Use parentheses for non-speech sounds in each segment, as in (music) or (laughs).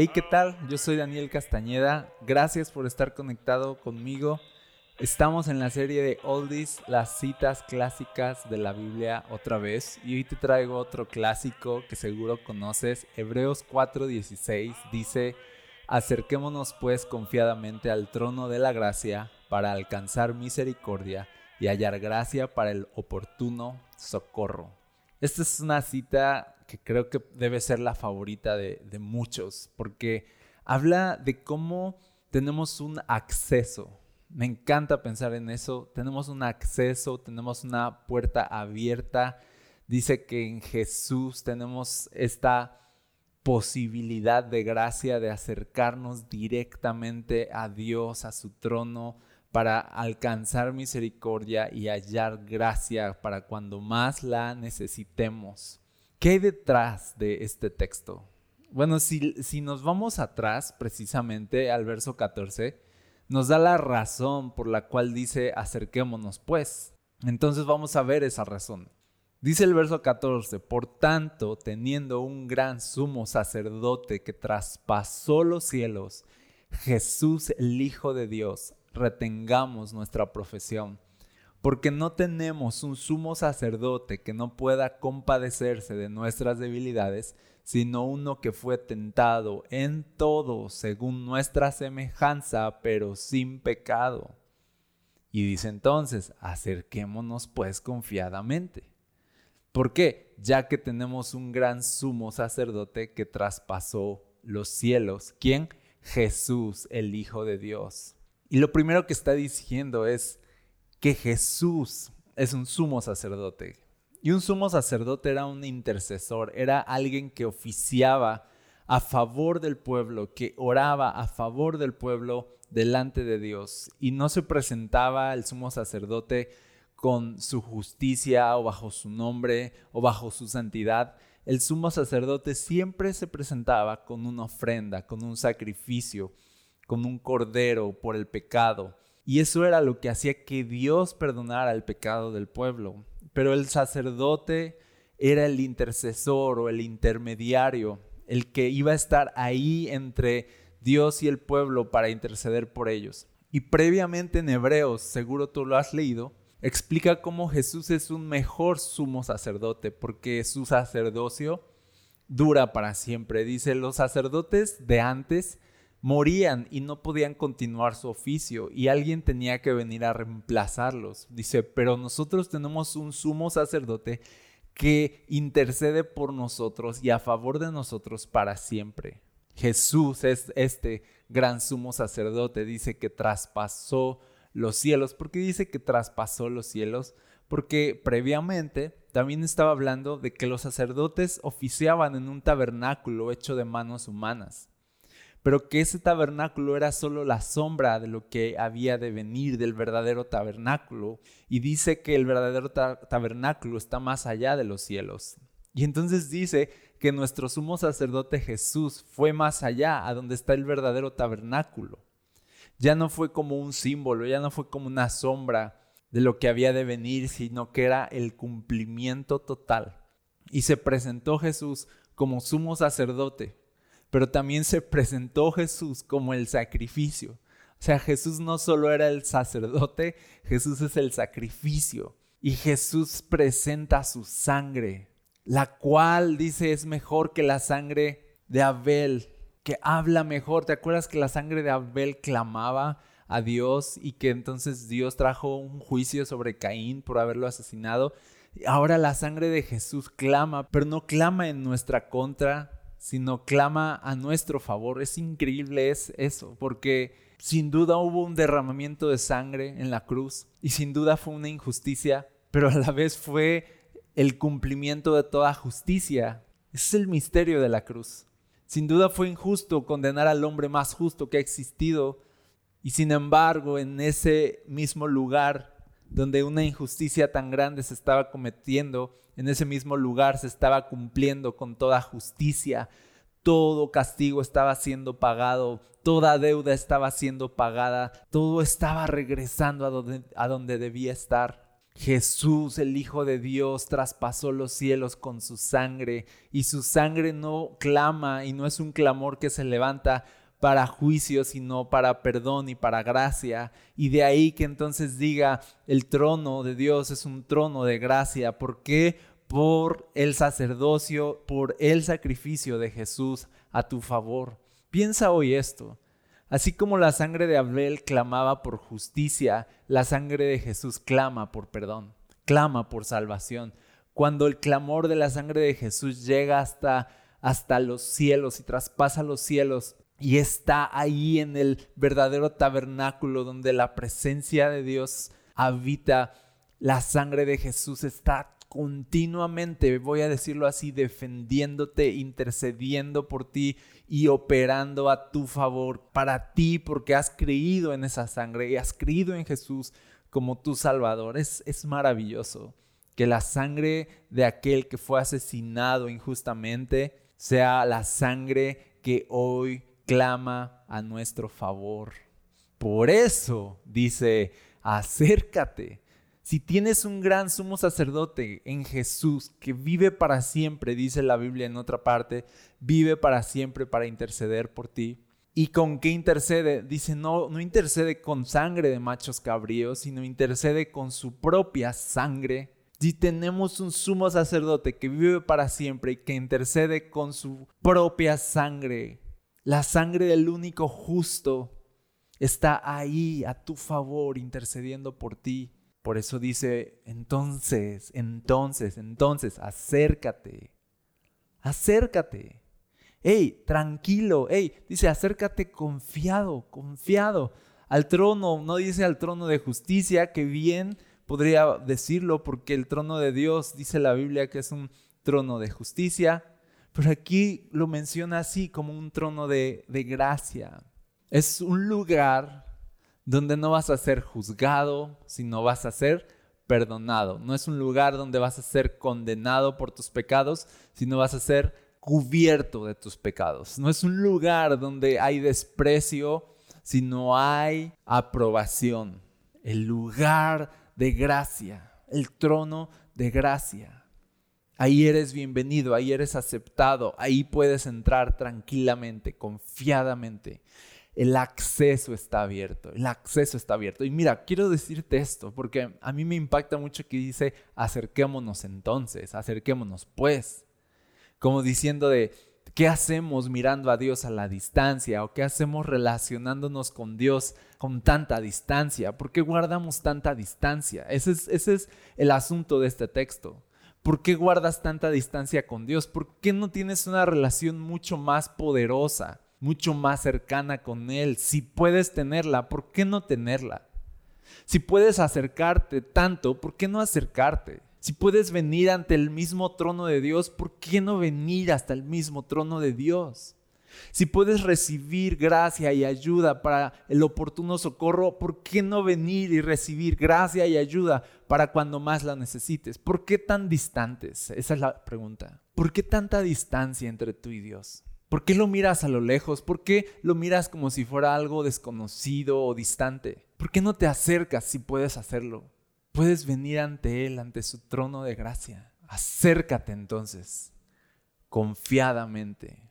Hey, ¿qué tal? Yo soy Daniel Castañeda. Gracias por estar conectado conmigo. Estamos en la serie de Oldies, las citas clásicas de la Biblia otra vez. Y hoy te traigo otro clásico que seguro conoces. Hebreos 4:16 dice, acerquémonos pues confiadamente al trono de la gracia para alcanzar misericordia y hallar gracia para el oportuno socorro. Esta es una cita que creo que debe ser la favorita de, muchos, porque habla de cómo tenemos un acceso. Me encanta pensar en eso. Tenemos un acceso, tenemos una puerta abierta. Dice que en Jesús tenemos esta posibilidad de gracia de acercarnos directamente a Dios, a su trono, para alcanzar misericordia y hallar gracia para cuando más la necesitemos. ¿Qué hay detrás de este texto? Bueno, si, si nos vamos atrás, precisamente al verso 14, nos da la razón por la cual dice acerquémonos pues. Entonces vamos a ver esa razón. Dice el verso 14, por tanto, teniendo un gran sumo sacerdote que traspasó los cielos, Jesús el Hijo de Dios, retengamos nuestra profesión, porque no tenemos un sumo sacerdote que no pueda compadecerse de nuestras debilidades, sino uno que fue tentado en todo según nuestra semejanza, pero sin pecado. Y dice entonces, acerquémonos pues confiadamente. ¿Por qué? Ya que tenemos un gran sumo sacerdote que traspasó los cielos. ¿Quién? Jesús, el Hijo de Dios. Y lo primero que está diciendo es que Jesús es un sumo sacerdote. Y un sumo sacerdote era un intercesor, era alguien que oficiaba a favor del pueblo, que oraba a favor del pueblo delante de Dios. Y no se presentaba el sumo sacerdote con su justicia o bajo su nombre o bajo su santidad. El sumo sacerdote siempre se presentaba con una ofrenda, con un sacrificio, con un cordero por el pecado. Y eso era lo que hacía que Dios perdonara el pecado del pueblo. Pero el sacerdote era el intercesor o el intermediario, el que iba a estar ahí entre Dios y el pueblo para interceder por ellos. Y previamente en Hebreos, seguro tú lo has leído, explica cómo Jesús es un mejor sumo sacerdote, porque su sacerdocio dura para siempre. Dice, los sacerdotes de antes morían y no podían continuar su oficio y alguien tenía que venir a reemplazarlos. Dice, pero nosotros tenemos un sumo sacerdote que intercede por nosotros y a favor de nosotros para siempre. Jesús es este gran sumo sacerdote, dice que traspasó los cielos. ¿Por qué dice que traspasó los cielos? Porque previamente también estaba hablando de que los sacerdotes oficiaban en un tabernáculo hecho de manos humanas pero que ese tabernáculo era solo la sombra de lo que había de venir del verdadero tabernáculo. Y dice que el verdadero ta tabernáculo está más allá de los cielos. Y entonces dice que nuestro sumo sacerdote Jesús fue más allá, a donde está el verdadero tabernáculo. Ya no fue como un símbolo, ya no fue como una sombra de lo que había de venir, sino que era el cumplimiento total. Y se presentó Jesús como sumo sacerdote pero también se presentó Jesús como el sacrificio. O sea, Jesús no solo era el sacerdote, Jesús es el sacrificio. Y Jesús presenta su sangre, la cual dice es mejor que la sangre de Abel, que habla mejor. ¿Te acuerdas que la sangre de Abel clamaba a Dios y que entonces Dios trajo un juicio sobre Caín por haberlo asesinado? Ahora la sangre de Jesús clama, pero no clama en nuestra contra, sino clama a nuestro favor. Es increíble es eso, porque sin duda hubo un derramamiento de sangre en la cruz y sin duda fue una injusticia, pero a la vez fue el cumplimiento de toda justicia. es el misterio de la cruz. Sin duda fue injusto condenar al hombre más justo que ha existido, Y sin embargo, en ese mismo lugar donde una injusticia tan grande se estaba cometiendo, en ese mismo lugar se estaba cumpliendo con toda justicia, todo castigo estaba siendo pagado, toda deuda estaba siendo pagada, todo estaba regresando a donde, debía estar. Jesús, el Hijo de Dios, traspasó los cielos con su sangre y su sangre no clama y no es un clamor que se levanta para juicio, sino para perdón y para gracia. Y de ahí que entonces diga, el trono de Dios es un trono de gracia. ¿Por qué? Por el sacerdocio, por el sacrificio de Jesús a tu favor. Piensa hoy esto. Así como la sangre de Abel clamaba por justicia, la sangre de Jesús clama por perdón, clama por salvación. Cuando el clamor de la sangre de Jesús llega hasta, hasta los cielos y traspasa los cielos y está ahí en el verdadero tabernáculo donde la presencia de Dios habita, la sangre de Jesús está continuamente, voy a decirlo así, defendiéndote, intercediendo por ti y operando a tu favor para ti porque has creído en esa sangre y has creído en Jesús como tu Salvador. Es, es maravilloso que la sangre de aquel que fue asesinado injustamente sea la sangre que hoy clama a nuestro favor. Por eso dice, acércate si tienes un gran sumo sacerdote en Jesús que vive para siempre, dice la Biblia en otra parte, vive para siempre para interceder por ti. ¿Y con qué intercede? Dice, no, no intercede con sangre de machos cabríos, sino intercede con su propia sangre. Si tenemos un sumo sacerdote que vive para siempre y que intercede con su propia sangre, la sangre del único justo está ahí a tu favor intercediendo por ti. Por eso dice, entonces, entonces, entonces, acércate, acércate. Hey, tranquilo, hey, dice, acércate confiado, confiado al trono, no dice al trono de justicia, que bien podría decirlo porque el trono de Dios, dice la Biblia que es un trono de justicia, pero aquí lo menciona así como un trono de, de gracia. Es un lugar donde no vas a ser juzgado, sino vas a ser perdonado. No es un lugar donde vas a ser condenado por tus pecados, sino vas a ser cubierto de tus pecados. No es un lugar donde hay desprecio, sino hay aprobación. El lugar de gracia, el trono de gracia. Ahí eres bienvenido, ahí eres aceptado, ahí puedes entrar tranquilamente, confiadamente el acceso está abierto, el acceso está abierto. Y mira, quiero decirte esto, porque a mí me impacta mucho que dice, acerquémonos entonces, acerquémonos pues, como diciendo de, ¿qué hacemos mirando a Dios a la distancia? ¿O qué hacemos relacionándonos con Dios con tanta distancia? ¿Por qué guardamos tanta distancia? Ese es, ese es el asunto de este texto. ¿Por qué guardas tanta distancia con Dios? ¿Por qué no tienes una relación mucho más poderosa? mucho más cercana con Él. Si puedes tenerla, ¿por qué no tenerla? Si puedes acercarte tanto, ¿por qué no acercarte? Si puedes venir ante el mismo trono de Dios, ¿por qué no venir hasta el mismo trono de Dios? Si puedes recibir gracia y ayuda para el oportuno socorro, ¿por qué no venir y recibir gracia y ayuda para cuando más la necesites? ¿Por qué tan distantes? Esa es la pregunta. ¿Por qué tanta distancia entre tú y Dios? ¿Por qué lo miras a lo lejos? ¿Por qué lo miras como si fuera algo desconocido o distante? ¿Por qué no te acercas si puedes hacerlo? Puedes venir ante Él, ante su trono de gracia. Acércate entonces, confiadamente.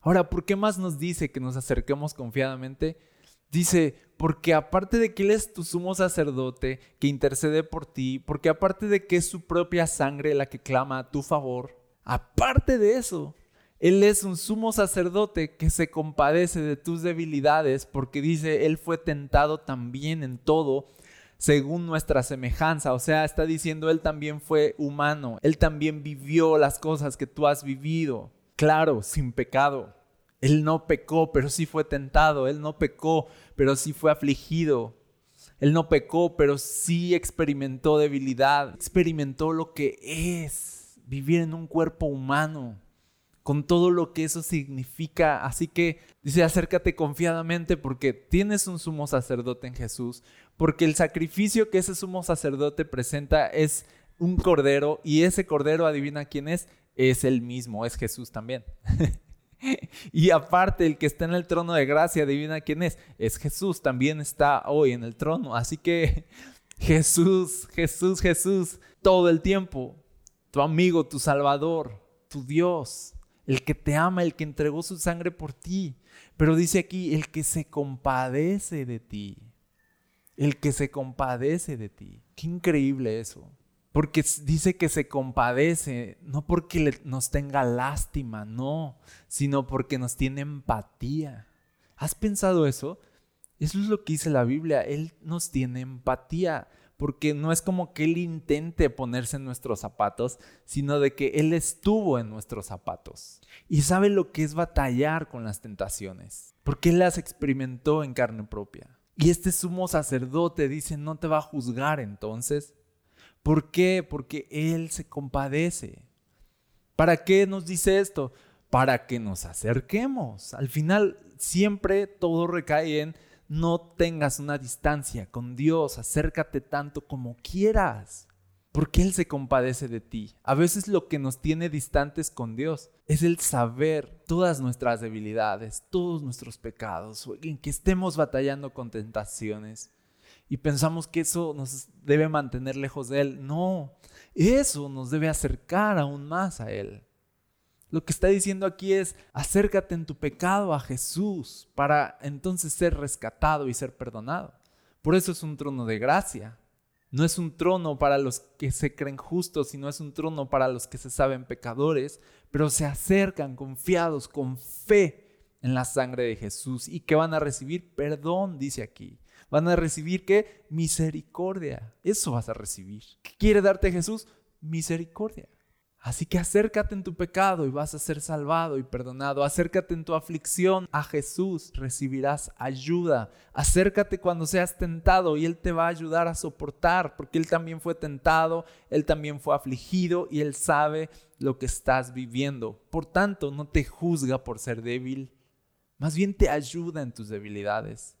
Ahora, ¿por qué más nos dice que nos acerquemos confiadamente? Dice, porque aparte de que Él es tu sumo sacerdote que intercede por ti, porque aparte de que es su propia sangre la que clama a tu favor, aparte de eso, él es un sumo sacerdote que se compadece de tus debilidades porque dice, Él fue tentado también en todo según nuestra semejanza. O sea, está diciendo, Él también fue humano. Él también vivió las cosas que tú has vivido. Claro, sin pecado. Él no pecó, pero sí fue tentado. Él no pecó, pero sí fue afligido. Él no pecó, pero sí experimentó debilidad. Experimentó lo que es vivir en un cuerpo humano con todo lo que eso significa. Así que dice, acércate confiadamente porque tienes un sumo sacerdote en Jesús, porque el sacrificio que ese sumo sacerdote presenta es un cordero y ese cordero, adivina quién es, es el mismo, es Jesús también. (laughs) y aparte, el que está en el trono de gracia, adivina quién es, es Jesús, también está hoy en el trono. Así que (laughs) Jesús, Jesús, Jesús, todo el tiempo, tu amigo, tu salvador, tu Dios, el que te ama, el que entregó su sangre por ti. Pero dice aquí, el que se compadece de ti, el que se compadece de ti. Qué increíble eso. Porque dice que se compadece, no porque nos tenga lástima, no, sino porque nos tiene empatía. ¿Has pensado eso? Eso es lo que dice la Biblia. Él nos tiene empatía, porque no es como que Él intente ponerse en nuestros zapatos, sino de que Él estuvo en nuestros zapatos. Y sabe lo que es batallar con las tentaciones, porque Él las experimentó en carne propia. Y este sumo sacerdote dice, no te va a juzgar entonces, ¿Por qué? Porque Él se compadece. ¿Para qué nos dice esto? Para que nos acerquemos. Al final siempre todo recae en no tengas una distancia con Dios, acércate tanto como quieras, porque Él se compadece de ti. A veces lo que nos tiene distantes con Dios es el saber todas nuestras debilidades, todos nuestros pecados, en que estemos batallando con tentaciones y pensamos que eso nos debe mantener lejos de Él. No, eso nos debe acercar aún más a Él. Lo que está diciendo aquí es, acércate en tu pecado a Jesús para entonces ser rescatado y ser perdonado. Por eso es un trono de gracia. No es un trono para los que se creen justos, sino es un trono para los que se saben pecadores, pero se acercan confiados, con fe en la sangre de Jesús y que van a recibir perdón, dice aquí. Van a recibir qué? Misericordia. Eso vas a recibir. ¿Qué quiere darte Jesús? Misericordia. Así que acércate en tu pecado y vas a ser salvado y perdonado. Acércate en tu aflicción a Jesús, recibirás ayuda. Acércate cuando seas tentado y Él te va a ayudar a soportar, porque Él también fue tentado, Él también fue afligido y Él sabe lo que estás viviendo. Por tanto, no te juzga por ser débil, más bien te ayuda en tus debilidades.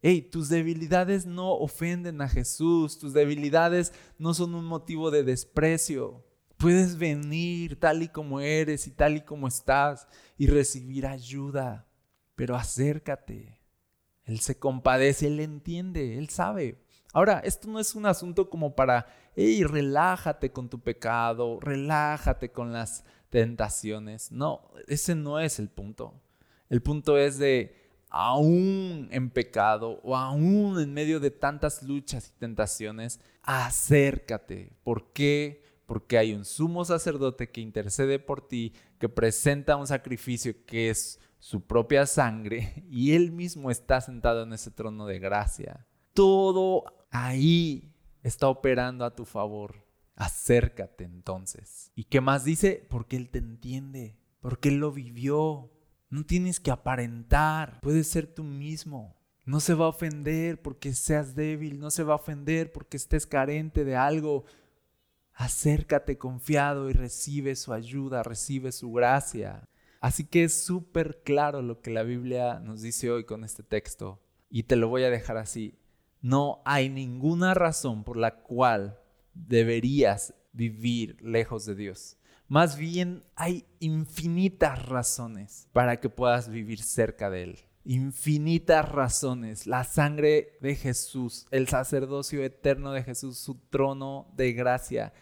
Hey, tus debilidades no ofenden a Jesús, tus debilidades no son un motivo de desprecio. Puedes venir tal y como eres y tal y como estás y recibir ayuda, pero acércate. Él se compadece, Él entiende, Él sabe. Ahora, esto no es un asunto como para, hey, relájate con tu pecado, relájate con las tentaciones. No, ese no es el punto. El punto es de, aún en pecado o aún en medio de tantas luchas y tentaciones, acércate. ¿Por qué? Porque hay un sumo sacerdote que intercede por ti, que presenta un sacrificio que es su propia sangre (laughs) y él mismo está sentado en ese trono de gracia. Todo ahí está operando a tu favor. Acércate entonces. ¿Y qué más dice? Porque Él te entiende, porque Él lo vivió, no tienes que aparentar, puedes ser tú mismo. No se va a ofender porque seas débil, no se va a ofender porque estés carente de algo. Acércate confiado y recibe su ayuda, recibe su gracia. Así que es súper claro lo que la Biblia nos dice hoy con este texto. Y te lo voy a dejar así. No hay ninguna razón por la cual deberías vivir lejos de Dios. Más bien hay infinitas razones para que puedas vivir cerca de Él. Infinitas razones. La sangre de Jesús, el sacerdocio eterno de Jesús, su trono de gracia.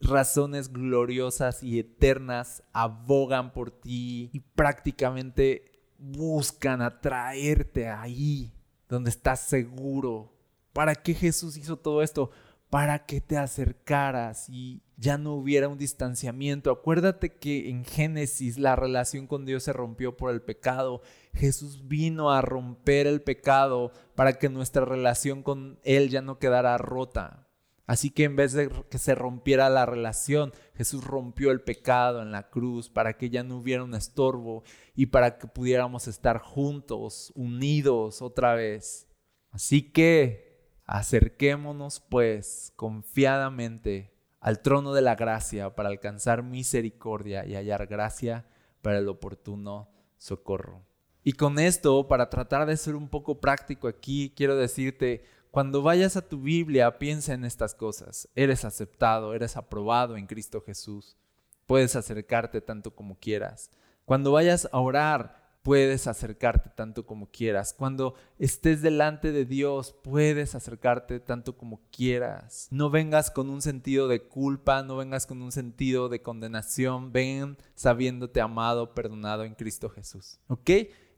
Razones gloriosas y eternas abogan por ti y prácticamente buscan atraerte ahí donde estás seguro. ¿Para qué Jesús hizo todo esto? Para que te acercaras y ya no hubiera un distanciamiento. Acuérdate que en Génesis la relación con Dios se rompió por el pecado. Jesús vino a romper el pecado para que nuestra relación con Él ya no quedara rota. Así que en vez de que se rompiera la relación, Jesús rompió el pecado en la cruz para que ya no hubiera un estorbo y para que pudiéramos estar juntos, unidos otra vez. Así que Acerquémonos pues confiadamente al trono de la gracia para alcanzar misericordia y hallar gracia para el oportuno socorro. Y con esto, para tratar de ser un poco práctico aquí, quiero decirte, cuando vayas a tu Biblia, piensa en estas cosas. Eres aceptado, eres aprobado en Cristo Jesús. Puedes acercarte tanto como quieras. Cuando vayas a orar, puedes acercarte tanto como quieras. Cuando estés delante de Dios, puedes acercarte tanto como quieras. No vengas con un sentido de culpa, no vengas con un sentido de condenación. Ven sabiéndote amado, perdonado en Cristo Jesús. ¿Ok?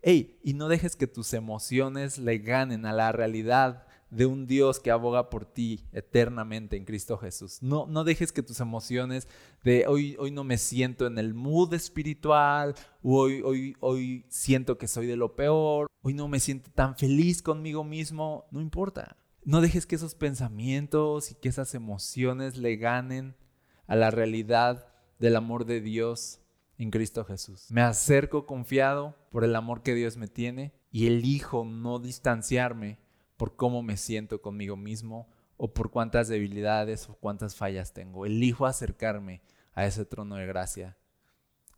Ey, y no dejes que tus emociones le ganen a la realidad de un Dios que aboga por ti eternamente en Cristo Jesús. No, no dejes que tus emociones de hoy, hoy no me siento en el mood espiritual, hoy, hoy, hoy siento que soy de lo peor, hoy no me siento tan feliz conmigo mismo, no importa. No dejes que esos pensamientos y que esas emociones le ganen a la realidad del amor de Dios en Cristo Jesús. Me acerco confiado por el amor que Dios me tiene y elijo no distanciarme por cómo me siento conmigo mismo o por cuántas debilidades o cuántas fallas tengo. Elijo acercarme a ese trono de gracia.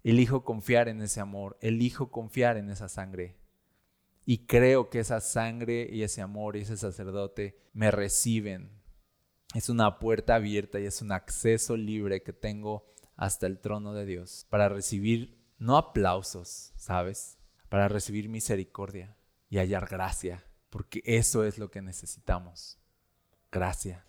Elijo confiar en ese amor. Elijo confiar en esa sangre. Y creo que esa sangre y ese amor y ese sacerdote me reciben. Es una puerta abierta y es un acceso libre que tengo hasta el trono de Dios para recibir no aplausos, ¿sabes? Para recibir misericordia y hallar gracia porque eso es lo que necesitamos. Gracia.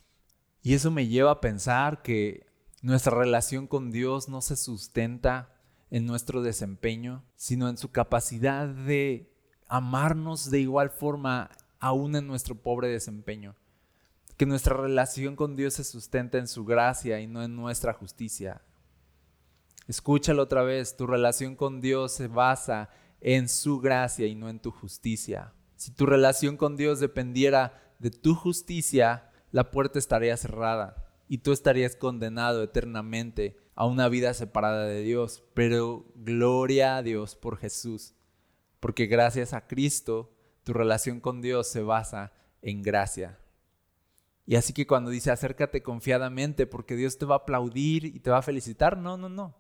Y eso me lleva a pensar que nuestra relación con Dios no se sustenta en nuestro desempeño, sino en su capacidad de amarnos de igual forma aún en nuestro pobre desempeño. Que nuestra relación con Dios se sustenta en su gracia y no en nuestra justicia. Escúchalo otra vez, tu relación con Dios se basa en su gracia y no en tu justicia. Si tu relación con Dios dependiera de tu justicia, la puerta estaría cerrada y tú estarías condenado eternamente a una vida separada de Dios. Pero gloria a Dios por Jesús, porque gracias a Cristo tu relación con Dios se basa en gracia. Y así que cuando dice acércate confiadamente porque Dios te va a aplaudir y te va a felicitar, no, no, no.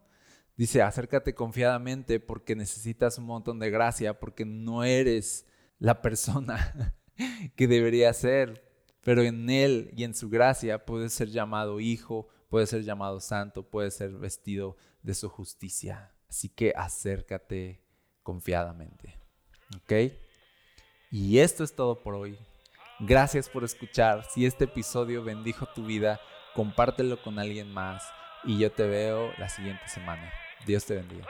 Dice acércate confiadamente porque necesitas un montón de gracia, porque no eres la persona (laughs) que debería ser, pero en Él y en su gracia puede ser llamado hijo, puede ser llamado santo, puede ser vestido de su justicia. Así que acércate confiadamente. ¿Ok? Y esto es todo por hoy. Gracias por escuchar. Si este episodio bendijo tu vida, compártelo con alguien más. Y yo te veo la siguiente semana. Dios te bendiga.